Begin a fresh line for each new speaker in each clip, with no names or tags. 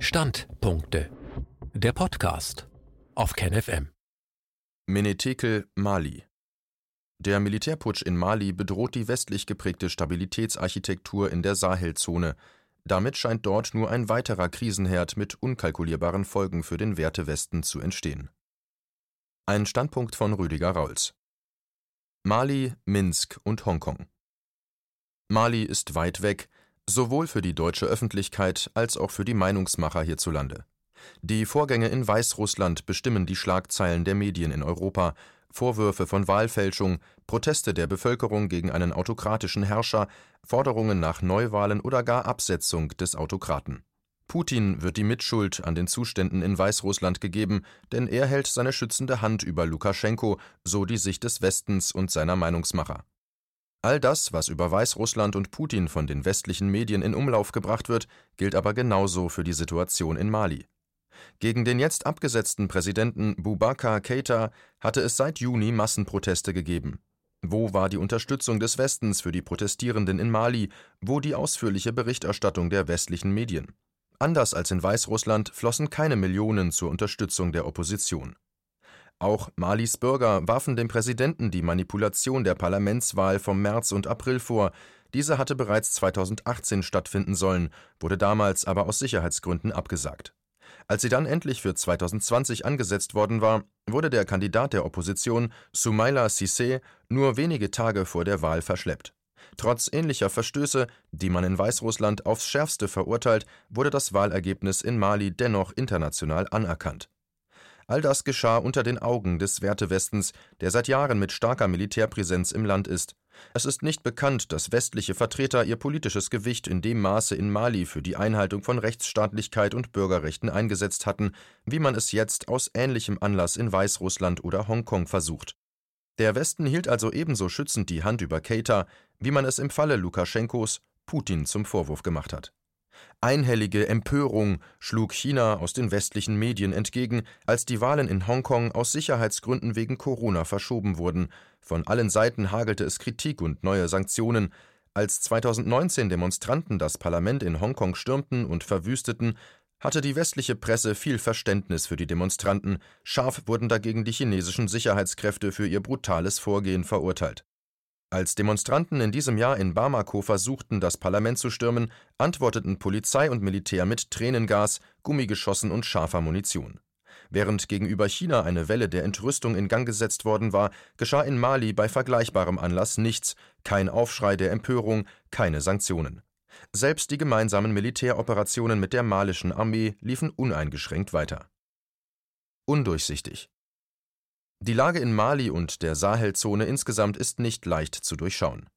Standpunkte. Der Podcast auf KenFM.
Menetekel, Mali. Der Militärputsch in Mali bedroht die westlich geprägte Stabilitätsarchitektur in der Sahelzone. Damit scheint dort nur ein weiterer Krisenherd mit unkalkulierbaren Folgen für den Wertewesten zu entstehen. Ein Standpunkt von Rüdiger Rauls. Mali, Minsk und Hongkong. Mali ist weit weg, sowohl für die deutsche Öffentlichkeit als auch für die Meinungsmacher hierzulande. Die Vorgänge in Weißrussland bestimmen die Schlagzeilen der Medien in Europa, Vorwürfe von Wahlfälschung, Proteste der Bevölkerung gegen einen autokratischen Herrscher, Forderungen nach Neuwahlen oder gar Absetzung des Autokraten. Putin wird die Mitschuld an den Zuständen in Weißrussland gegeben, denn er hält seine schützende Hand über Lukaschenko, so die Sicht des Westens und seiner Meinungsmacher. All das, was über Weißrussland und Putin von den westlichen Medien in Umlauf gebracht wird, gilt aber genauso für die Situation in Mali. Gegen den jetzt abgesetzten Präsidenten Boubacar Keita hatte es seit Juni Massenproteste gegeben. Wo war die Unterstützung des Westens für die Protestierenden in Mali, wo die ausführliche Berichterstattung der westlichen Medien? Anders als in Weißrussland flossen keine Millionen zur Unterstützung der Opposition. Auch Malis Bürger warfen dem Präsidenten die Manipulation der Parlamentswahl vom März und April vor. Diese hatte bereits 2018 stattfinden sollen, wurde damals aber aus Sicherheitsgründen abgesagt. Als sie dann endlich für 2020 angesetzt worden war, wurde der Kandidat der Opposition, Soumaila Cissé, nur wenige Tage vor der Wahl verschleppt. Trotz ähnlicher Verstöße, die man in Weißrussland aufs schärfste verurteilt, wurde das Wahlergebnis in Mali dennoch international anerkannt. All das geschah unter den Augen des Wertewestens, der seit Jahren mit starker Militärpräsenz im Land ist. Es ist nicht bekannt, dass westliche Vertreter ihr politisches Gewicht in dem Maße in Mali für die Einhaltung von Rechtsstaatlichkeit und Bürgerrechten eingesetzt hatten, wie man es jetzt aus ähnlichem Anlass in Weißrussland oder Hongkong versucht. Der Westen hielt also ebenso schützend die Hand über Keita, wie man es im Falle Lukaschenkos Putin zum Vorwurf gemacht hat. Einhellige Empörung schlug China aus den westlichen Medien entgegen, als die Wahlen in Hongkong aus Sicherheitsgründen wegen Corona verschoben wurden. Von allen Seiten hagelte es Kritik und neue Sanktionen. Als 2019 Demonstranten das Parlament in Hongkong stürmten und verwüsteten, hatte die westliche Presse viel Verständnis für die Demonstranten, scharf wurden dagegen die chinesischen Sicherheitskräfte für ihr brutales Vorgehen verurteilt. Als Demonstranten in diesem Jahr in Bamako versuchten, das Parlament zu stürmen, antworteten Polizei und Militär mit Tränengas, Gummigeschossen und scharfer Munition. Während gegenüber China eine Welle der Entrüstung in Gang gesetzt worden war, geschah in Mali bei vergleichbarem Anlass nichts, kein Aufschrei der Empörung, keine Sanktionen. Selbst die gemeinsamen Militäroperationen mit der malischen Armee liefen uneingeschränkt weiter. Undurchsichtig. Die Lage in Mali und der Sahelzone insgesamt ist nicht leicht zu durchschauen.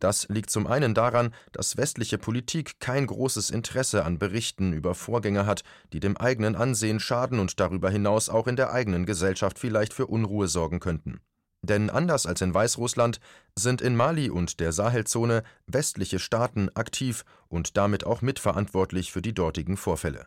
Das liegt zum einen daran, dass westliche Politik kein großes Interesse an Berichten über Vorgänge hat, die dem eigenen Ansehen schaden und darüber hinaus auch in der eigenen Gesellschaft vielleicht für Unruhe sorgen könnten. Denn anders als in Weißrussland sind in Mali und der Sahelzone westliche Staaten aktiv und damit auch mitverantwortlich für die dortigen Vorfälle.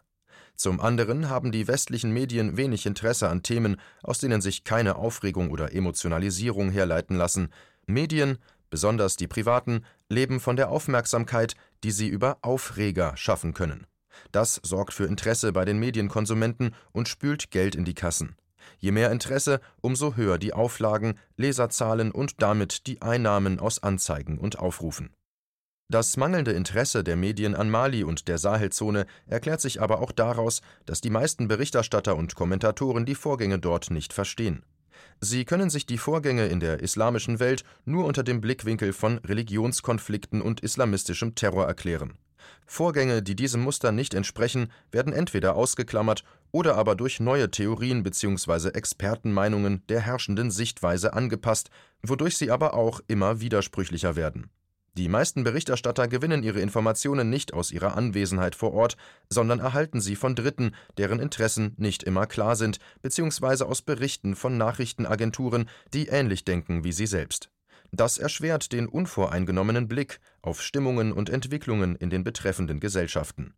Zum anderen haben die westlichen Medien wenig Interesse an Themen, aus denen sich keine Aufregung oder Emotionalisierung herleiten lassen. Medien, besonders die privaten, leben von der Aufmerksamkeit, die sie über Aufreger schaffen können. Das sorgt für Interesse bei den Medienkonsumenten und spült Geld in die Kassen. Je mehr Interesse, umso höher die Auflagen, Leserzahlen und damit die Einnahmen aus Anzeigen und Aufrufen. Das mangelnde Interesse der Medien an Mali und der Sahelzone erklärt sich aber auch daraus, dass die meisten Berichterstatter und Kommentatoren die Vorgänge dort nicht verstehen. Sie können sich die Vorgänge in der islamischen Welt nur unter dem Blickwinkel von Religionskonflikten und islamistischem Terror erklären. Vorgänge, die diesem Muster nicht entsprechen, werden entweder ausgeklammert oder aber durch neue Theorien bzw. Expertenmeinungen der herrschenden Sichtweise angepasst, wodurch sie aber auch immer widersprüchlicher werden. Die meisten Berichterstatter gewinnen ihre Informationen nicht aus ihrer Anwesenheit vor Ort, sondern erhalten sie von Dritten, deren Interessen nicht immer klar sind, bzw. aus Berichten von Nachrichtenagenturen, die ähnlich denken wie sie selbst. Das erschwert den unvoreingenommenen Blick auf Stimmungen und Entwicklungen in den betreffenden Gesellschaften.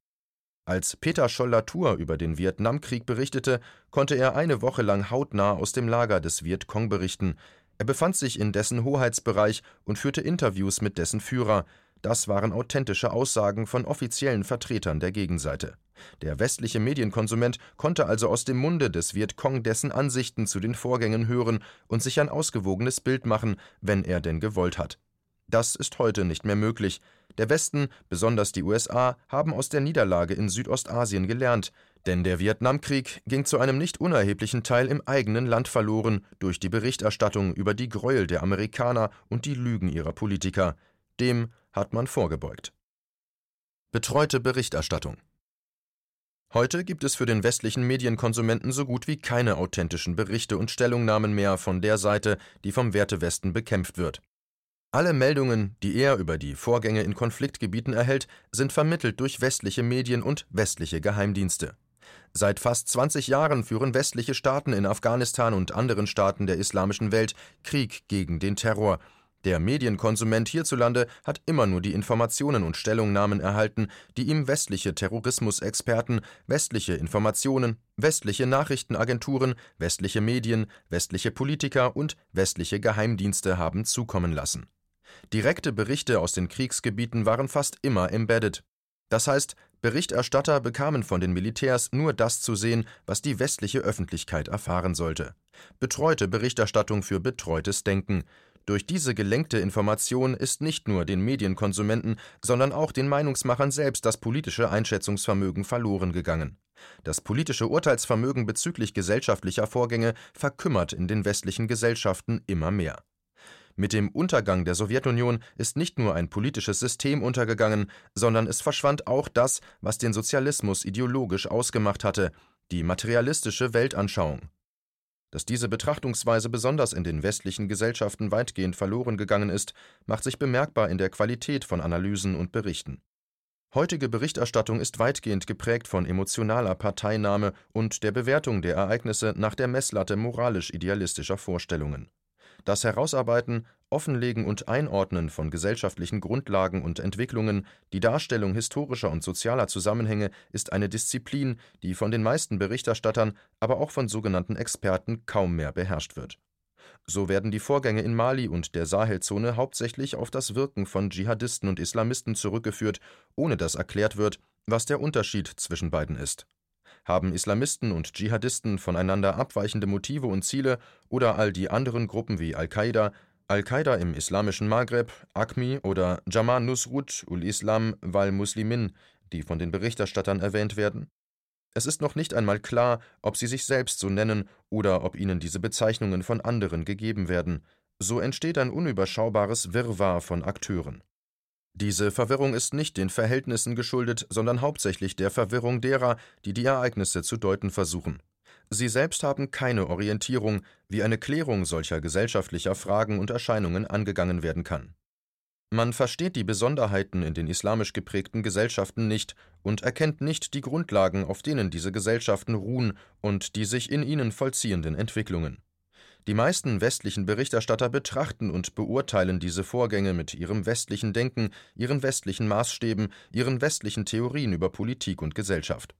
Als Peter Scholl-Latour über den Vietnamkrieg berichtete, konnte er eine Woche lang hautnah aus dem Lager des Vietcong berichten, er befand sich in dessen Hoheitsbereich und führte Interviews mit dessen Führer. das waren authentische Aussagen von offiziellen Vertretern der Gegenseite. Der westliche Medienkonsument konnte also aus dem Munde des Vietcong dessen Ansichten zu den Vorgängen hören und sich ein ausgewogenes Bild machen, wenn er denn gewollt hat. Das ist heute nicht mehr möglich. Der Westen, besonders die USA, haben aus der Niederlage in Südostasien gelernt, denn der Vietnamkrieg ging zu einem nicht unerheblichen Teil im eigenen Land verloren durch die Berichterstattung über die Gräuel der Amerikaner und die Lügen ihrer Politiker. Dem hat man vorgebeugt. Betreute Berichterstattung Heute gibt es für den westlichen Medienkonsumenten so gut wie keine authentischen Berichte und Stellungnahmen mehr von der Seite, die vom Wertewesten bekämpft wird. Alle Meldungen, die er über die Vorgänge in Konfliktgebieten erhält, sind vermittelt durch westliche Medien und westliche Geheimdienste. Seit fast 20 Jahren führen westliche Staaten in Afghanistan und anderen Staaten der islamischen Welt Krieg gegen den Terror, der Medienkonsument hierzulande hat immer nur die Informationen und Stellungnahmen erhalten, die ihm westliche Terrorismusexperten, westliche Informationen, westliche Nachrichtenagenturen, westliche Medien, westliche Politiker und westliche Geheimdienste haben zukommen lassen. Direkte Berichte aus den Kriegsgebieten waren fast immer embedded. Das heißt, Berichterstatter bekamen von den Militärs nur das zu sehen, was die westliche Öffentlichkeit erfahren sollte. Betreute Berichterstattung für betreutes Denken. Durch diese gelenkte Information ist nicht nur den Medienkonsumenten, sondern auch den Meinungsmachern selbst das politische Einschätzungsvermögen verloren gegangen. Das politische Urteilsvermögen bezüglich gesellschaftlicher Vorgänge verkümmert in den westlichen Gesellschaften immer mehr. Mit dem Untergang der Sowjetunion ist nicht nur ein politisches System untergegangen, sondern es verschwand auch das, was den Sozialismus ideologisch ausgemacht hatte, die materialistische Weltanschauung. Dass diese Betrachtungsweise besonders in den westlichen Gesellschaften weitgehend verloren gegangen ist, macht sich bemerkbar in der Qualität von Analysen und Berichten. Heutige Berichterstattung ist weitgehend geprägt von emotionaler Parteinahme und der Bewertung der Ereignisse nach der Messlatte moralisch-idealistischer Vorstellungen das Herausarbeiten, Offenlegen und Einordnen von gesellschaftlichen Grundlagen und Entwicklungen, die Darstellung historischer und sozialer Zusammenhänge ist eine Disziplin, die von den meisten Berichterstattern, aber auch von sogenannten Experten kaum mehr beherrscht wird. So werden die Vorgänge in Mali und der Sahelzone hauptsächlich auf das Wirken von Dschihadisten und Islamisten zurückgeführt, ohne dass erklärt wird, was der Unterschied zwischen beiden ist haben Islamisten und Dschihadisten voneinander abweichende Motive und Ziele oder all die anderen Gruppen wie Al-Qaida, Al-Qaida im islamischen Maghreb, ACMI oder Jama Nusrut ul-Islam wal Muslimin, die von den Berichterstattern erwähnt werden? Es ist noch nicht einmal klar, ob sie sich selbst so nennen oder ob ihnen diese Bezeichnungen von anderen gegeben werden. So entsteht ein unüberschaubares Wirrwarr von Akteuren. Diese Verwirrung ist nicht den Verhältnissen geschuldet, sondern hauptsächlich der Verwirrung derer, die die Ereignisse zu deuten versuchen. Sie selbst haben keine Orientierung, wie eine Klärung solcher gesellschaftlicher Fragen und Erscheinungen angegangen werden kann. Man versteht die Besonderheiten in den islamisch geprägten Gesellschaften nicht und erkennt nicht die Grundlagen, auf denen diese Gesellschaften ruhen und die sich in ihnen vollziehenden Entwicklungen. Die meisten westlichen Berichterstatter betrachten und beurteilen diese Vorgänge mit ihrem westlichen Denken, ihren westlichen Maßstäben, ihren westlichen Theorien über Politik und Gesellschaft.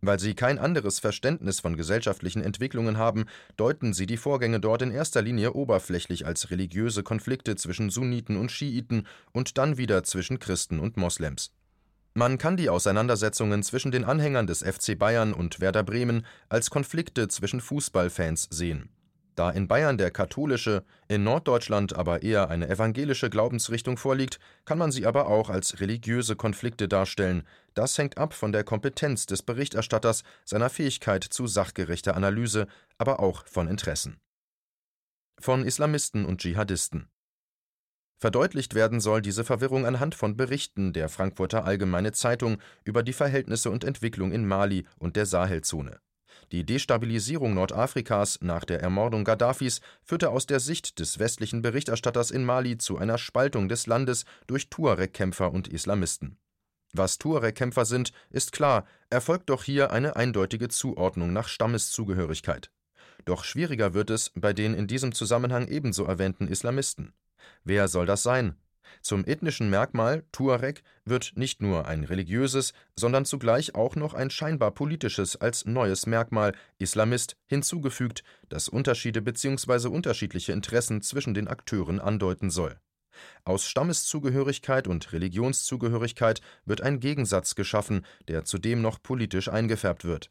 Weil sie kein anderes Verständnis von gesellschaftlichen Entwicklungen haben, deuten sie die Vorgänge dort in erster Linie oberflächlich als religiöse Konflikte zwischen Sunniten und Schiiten und dann wieder zwischen Christen und Moslems. Man kann die Auseinandersetzungen zwischen den Anhängern des FC Bayern und Werder Bremen als Konflikte zwischen Fußballfans sehen. Da in Bayern der katholische, in Norddeutschland aber eher eine evangelische Glaubensrichtung vorliegt, kann man sie aber auch als religiöse Konflikte darstellen. Das hängt ab von der Kompetenz des Berichterstatters, seiner Fähigkeit zu sachgerechter Analyse, aber auch von Interessen. Von Islamisten und Dschihadisten. Verdeutlicht werden soll diese Verwirrung anhand von Berichten der Frankfurter Allgemeine Zeitung über die Verhältnisse und Entwicklung in Mali und der Sahelzone. Die Destabilisierung Nordafrikas nach der Ermordung Gaddafis führte aus der Sicht des westlichen Berichterstatters in Mali zu einer Spaltung des Landes durch Tuareg-Kämpfer und Islamisten. Was Tuareg-Kämpfer sind, ist klar, erfolgt doch hier eine eindeutige Zuordnung nach Stammeszugehörigkeit. Doch schwieriger wird es bei den in diesem Zusammenhang ebenso erwähnten Islamisten. Wer soll das sein? Zum ethnischen Merkmal Tuareg wird nicht nur ein religiöses, sondern zugleich auch noch ein scheinbar politisches als neues Merkmal Islamist hinzugefügt, das Unterschiede bzw. unterschiedliche Interessen zwischen den Akteuren andeuten soll. Aus Stammeszugehörigkeit und Religionszugehörigkeit wird ein Gegensatz geschaffen, der zudem noch politisch eingefärbt wird.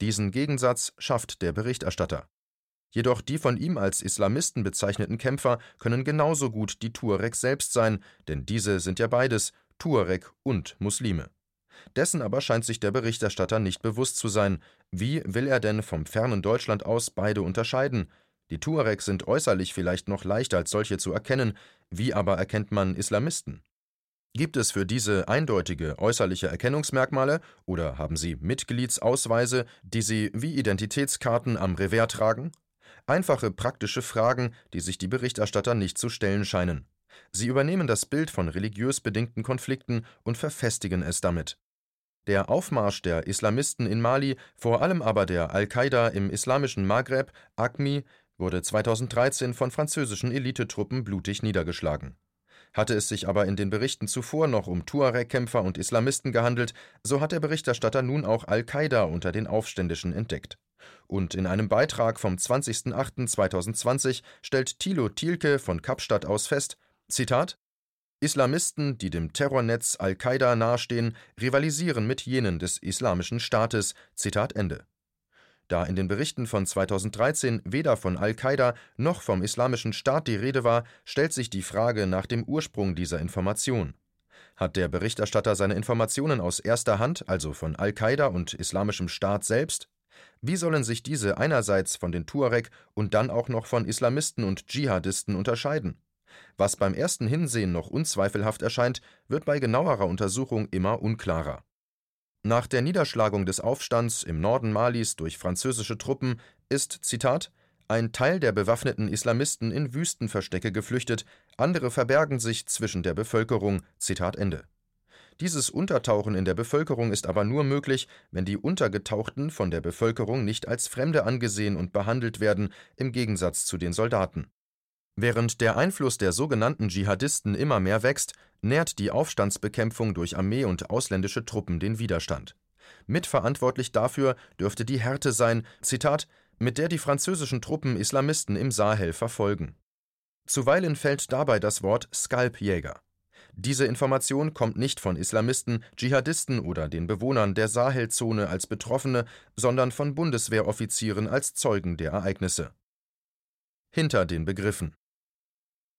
Diesen Gegensatz schafft der Berichterstatter. Jedoch die von ihm als Islamisten bezeichneten Kämpfer können genauso gut die Tuareg selbst sein, denn diese sind ja beides, Tuareg und Muslime. Dessen aber scheint sich der Berichterstatter nicht bewusst zu sein. Wie will er denn vom fernen Deutschland aus beide unterscheiden? Die Tuareg sind äußerlich vielleicht noch leicht als solche zu erkennen, wie aber erkennt man Islamisten? Gibt es für diese eindeutige äußerliche Erkennungsmerkmale oder haben sie Mitgliedsausweise, die sie wie Identitätskarten am Revers tragen? Einfache praktische Fragen, die sich die Berichterstatter nicht zu stellen scheinen. Sie übernehmen das Bild von religiös bedingten Konflikten und verfestigen es damit. Der Aufmarsch der Islamisten in Mali, vor allem aber der Al-Qaida im islamischen Maghreb, ACMI, wurde 2013 von französischen Elitetruppen blutig niedergeschlagen. Hatte es sich aber in den Berichten zuvor noch um Tuareg-Kämpfer und Islamisten gehandelt, so hat der Berichterstatter nun auch Al-Qaida unter den Aufständischen entdeckt. Und in einem Beitrag vom 20.08.2020 stellt Thilo Thielke von Kapstadt aus fest: Zitat Islamisten, die dem Terrornetz Al-Qaida nahestehen, rivalisieren mit jenen des Islamischen Staates. Zitat Ende. Da in den Berichten von 2013 weder von Al-Qaida noch vom Islamischen Staat die Rede war, stellt sich die Frage nach dem Ursprung dieser Information. Hat der Berichterstatter seine Informationen aus erster Hand, also von Al-Qaida und Islamischem Staat selbst? Wie sollen sich diese einerseits von den Tuareg und dann auch noch von Islamisten und Dschihadisten unterscheiden? Was beim ersten Hinsehen noch unzweifelhaft erscheint, wird bei genauerer Untersuchung immer unklarer. Nach der Niederschlagung des Aufstands im Norden Malis durch französische Truppen ist, Zitat, ein Teil der bewaffneten Islamisten in Wüstenverstecke geflüchtet, andere verbergen sich zwischen der Bevölkerung. Zitat Ende. Dieses Untertauchen in der Bevölkerung ist aber nur möglich, wenn die Untergetauchten von der Bevölkerung nicht als Fremde angesehen und behandelt werden, im Gegensatz zu den Soldaten. Während der Einfluss der sogenannten Dschihadisten immer mehr wächst, nährt die Aufstandsbekämpfung durch Armee und ausländische Truppen den Widerstand. Mitverantwortlich dafür dürfte die Härte sein, Zitat, mit der die französischen Truppen Islamisten im Sahel verfolgen. Zuweilen fällt dabei das Wort Skalpjäger. Diese Information kommt nicht von Islamisten, Dschihadisten oder den Bewohnern der Sahelzone als Betroffene, sondern von Bundeswehroffizieren als Zeugen der Ereignisse. Hinter den Begriffen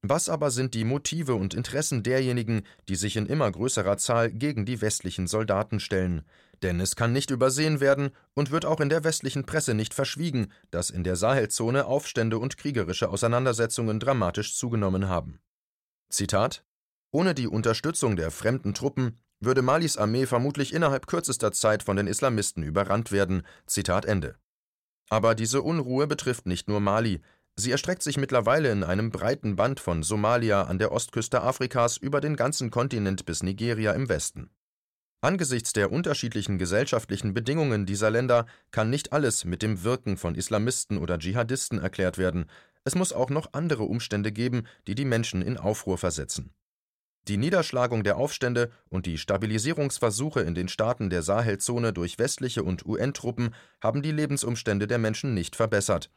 was aber sind die Motive und Interessen derjenigen, die sich in immer größerer Zahl gegen die westlichen Soldaten stellen? Denn es kann nicht übersehen werden und wird auch in der westlichen Presse nicht verschwiegen, dass in der Sahelzone Aufstände und kriegerische Auseinandersetzungen dramatisch zugenommen haben. Zitat Ohne die Unterstützung der fremden Truppen würde Malis Armee vermutlich innerhalb kürzester Zeit von den Islamisten überrannt werden. Zitat Ende. Aber diese Unruhe betrifft nicht nur Mali, Sie erstreckt sich mittlerweile in einem breiten Band von Somalia an der Ostküste Afrikas über den ganzen Kontinent bis Nigeria im Westen. Angesichts der unterschiedlichen gesellschaftlichen Bedingungen dieser Länder kann nicht alles mit dem Wirken von Islamisten oder Dschihadisten erklärt werden, es muss auch noch andere Umstände geben, die die Menschen in Aufruhr versetzen. Die Niederschlagung der Aufstände und die Stabilisierungsversuche in den Staaten der Sahelzone durch westliche und UN-Truppen haben die Lebensumstände der Menschen nicht verbessert,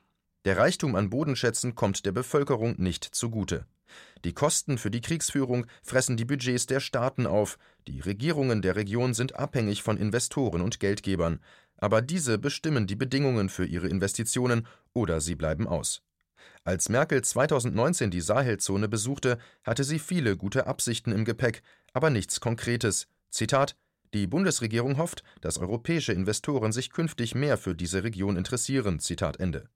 der Reichtum an Bodenschätzen kommt der Bevölkerung nicht zugute. Die Kosten für die Kriegsführung fressen die Budgets der Staaten auf, die Regierungen der Region sind abhängig von Investoren und Geldgebern, aber diese bestimmen die Bedingungen für ihre Investitionen oder sie bleiben aus. Als Merkel 2019 die Sahelzone besuchte, hatte sie viele gute Absichten im Gepäck, aber nichts Konkretes. Zitat Die Bundesregierung hofft, dass europäische Investoren sich künftig mehr für diese Region interessieren. Zitat Ende.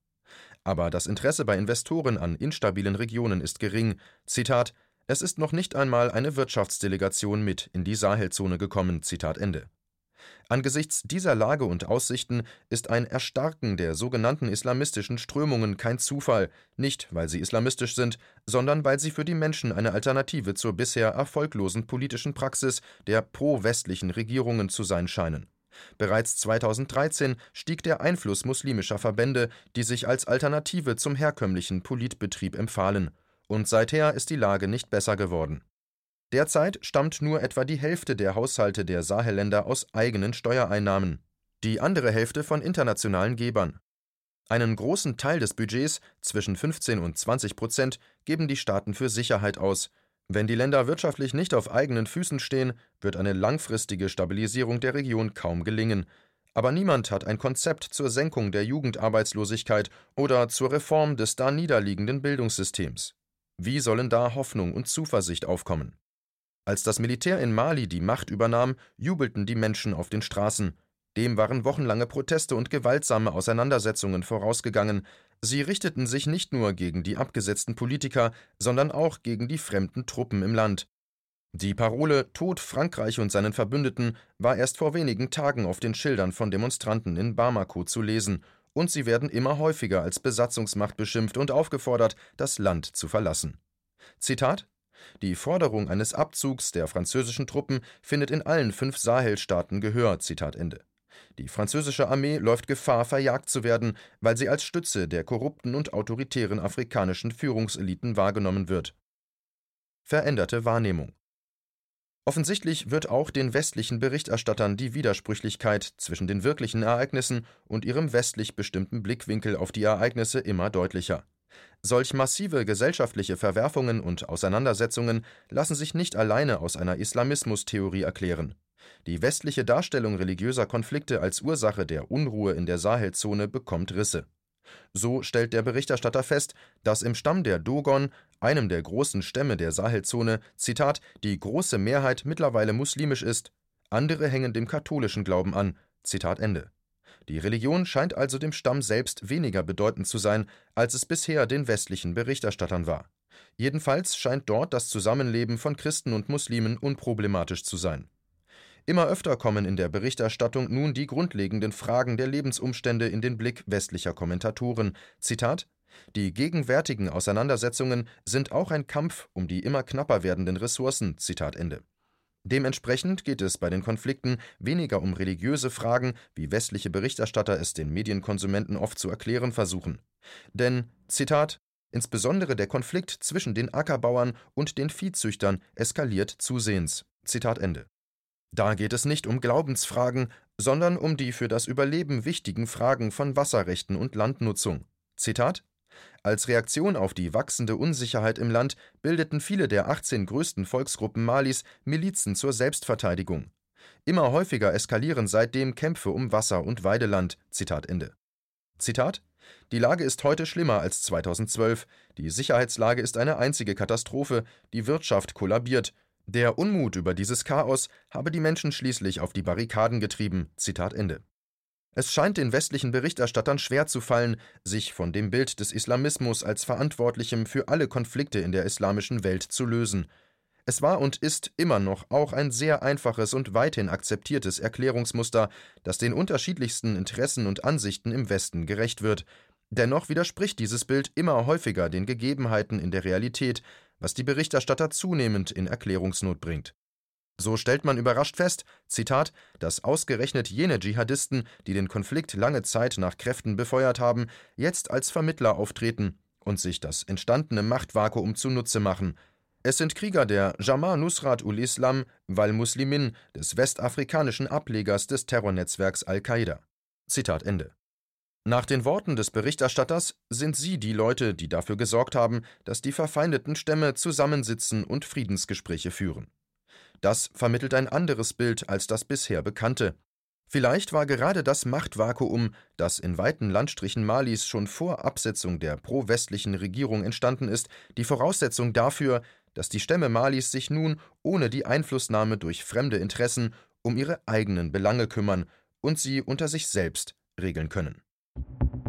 Aber das Interesse bei Investoren an instabilen Regionen ist gering. Zitat: Es ist noch nicht einmal eine Wirtschaftsdelegation mit in die Sahelzone gekommen. Zitat Ende. Angesichts dieser Lage und Aussichten ist ein Erstarken der sogenannten islamistischen Strömungen kein Zufall, nicht weil sie islamistisch sind, sondern weil sie für die Menschen eine Alternative zur bisher erfolglosen politischen Praxis der pro-westlichen Regierungen zu sein scheinen. Bereits 2013 stieg der Einfluss muslimischer Verbände, die sich als Alternative zum herkömmlichen Politbetrieb empfahlen, und seither ist die Lage nicht besser geworden. Derzeit stammt nur etwa die Hälfte der Haushalte der Sahelländer aus eigenen Steuereinnahmen, die andere Hälfte von internationalen Gebern. Einen großen Teil des Budgets, zwischen 15 und 20 Prozent, geben die Staaten für Sicherheit aus, Wenn die Länder wirtschaftlich nicht auf eigenen Füßen stehen, wird eine langfristige Stabilisierung der Region kaum gelingen. Aber niemand hat ein Konzept zur Senkung der Jugendarbeitslosigkeit oder zur Reform des da niederliegenden Bildungssystems. Wie sollen da Hoffnung und Zuversicht aufkommen? Als das Militär in Mali die Macht übernahm, jubelten die Menschen auf den Straßen. Dem waren wochenlange Proteste und gewaltsame Auseinandersetzungen vorausgegangen. Sie richteten sich nicht nur gegen die abgesetzten Politiker, sondern auch gegen die fremden Truppen im Land. Die Parole Tod Frankreich und seinen Verbündeten war erst vor wenigen Tagen auf den Schildern von Demonstranten in Bamako zu lesen, und sie werden immer häufiger als Besatzungsmacht beschimpft und aufgefordert, das Land zu verlassen. Zitat die Forderung eines Abzugs der französischen Truppen findet in allen fünf Sahelstaaten Gehör. Zitat Ende. Die französische Armee läuft Gefahr, verjagt zu werden, weil sie als Stütze der korrupten und autoritären afrikanischen Führungseliten wahrgenommen wird. Veränderte Wahrnehmung Offensichtlich wird auch den westlichen Berichterstattern die Widersprüchlichkeit zwischen den wirklichen Ereignissen und ihrem westlich bestimmten Blickwinkel auf die Ereignisse immer deutlicher. Solch massive gesellschaftliche Verwerfungen und Auseinandersetzungen lassen sich nicht alleine aus einer Islamismustheorie erklären. Die westliche Darstellung religiöser Konflikte als Ursache der Unruhe in der Sahelzone bekommt Risse. So stellt der Berichterstatter fest, dass im Stamm der Dogon, einem der großen Stämme der Sahelzone, Zitat, die große Mehrheit mittlerweile muslimisch ist, andere hängen dem katholischen Glauben an. Zitat Ende. Die Religion scheint also dem Stamm selbst weniger bedeutend zu sein, als es bisher den westlichen Berichterstattern war. Jedenfalls scheint dort das Zusammenleben von Christen und Muslimen unproblematisch zu sein. Immer öfter kommen in der Berichterstattung nun die grundlegenden Fragen der Lebensumstände in den Blick westlicher Kommentatoren. Zitat Die gegenwärtigen Auseinandersetzungen sind auch ein Kampf um die immer knapper werdenden Ressourcen. Zitat Ende. Dementsprechend geht es bei den Konflikten weniger um religiöse Fragen, wie westliche Berichterstatter es den Medienkonsumenten oft zu erklären versuchen. Denn, Zitat, insbesondere der Konflikt zwischen den Ackerbauern und den Viehzüchtern eskaliert zusehends. Zitat Ende. Da geht es nicht um Glaubensfragen, sondern um die für das Überleben wichtigen Fragen von Wasserrechten und Landnutzung. Zitat als Reaktion auf die wachsende Unsicherheit im Land bildeten viele der 18 größten Volksgruppen Malis Milizen zur Selbstverteidigung. Immer häufiger eskalieren seitdem Kämpfe um Wasser und Weideland. Zitat Ende. Zitat Die Lage ist heute schlimmer als 2012. Die Sicherheitslage ist eine einzige Katastrophe. Die Wirtschaft kollabiert. Der Unmut über dieses Chaos habe die Menschen schließlich auf die Barrikaden getrieben. Zitat Ende. Es scheint den westlichen Berichterstattern schwer zu fallen, sich von dem Bild des Islamismus als Verantwortlichem für alle Konflikte in der islamischen Welt zu lösen. Es war und ist immer noch auch ein sehr einfaches und weithin akzeptiertes Erklärungsmuster, das den unterschiedlichsten Interessen und Ansichten im Westen gerecht wird. Dennoch widerspricht dieses Bild immer häufiger den Gegebenheiten in der Realität, was die Berichterstatter zunehmend in Erklärungsnot bringt. So stellt man überrascht fest, Zitat, dass ausgerechnet jene Dschihadisten, die den Konflikt lange Zeit nach Kräften befeuert haben, jetzt als Vermittler auftreten und sich das entstandene Machtvakuum zunutze machen. Es sind Krieger der Jama Nusrat ul Islam wal Muslimin, des westafrikanischen Ablegers des Terrornetzwerks Al-Qaida. Zitat Ende. Nach den Worten des Berichterstatters sind sie die Leute, die dafür gesorgt haben, dass die verfeindeten Stämme zusammensitzen und Friedensgespräche führen. Das vermittelt ein anderes Bild als das bisher bekannte. Vielleicht war gerade das Machtvakuum, das in weiten Landstrichen Malis schon vor Absetzung der pro-westlichen Regierung entstanden ist, die Voraussetzung dafür, dass die Stämme Malis sich nun ohne die Einflussnahme durch fremde Interessen um ihre eigenen Belange kümmern und sie unter sich selbst regeln können Thank you.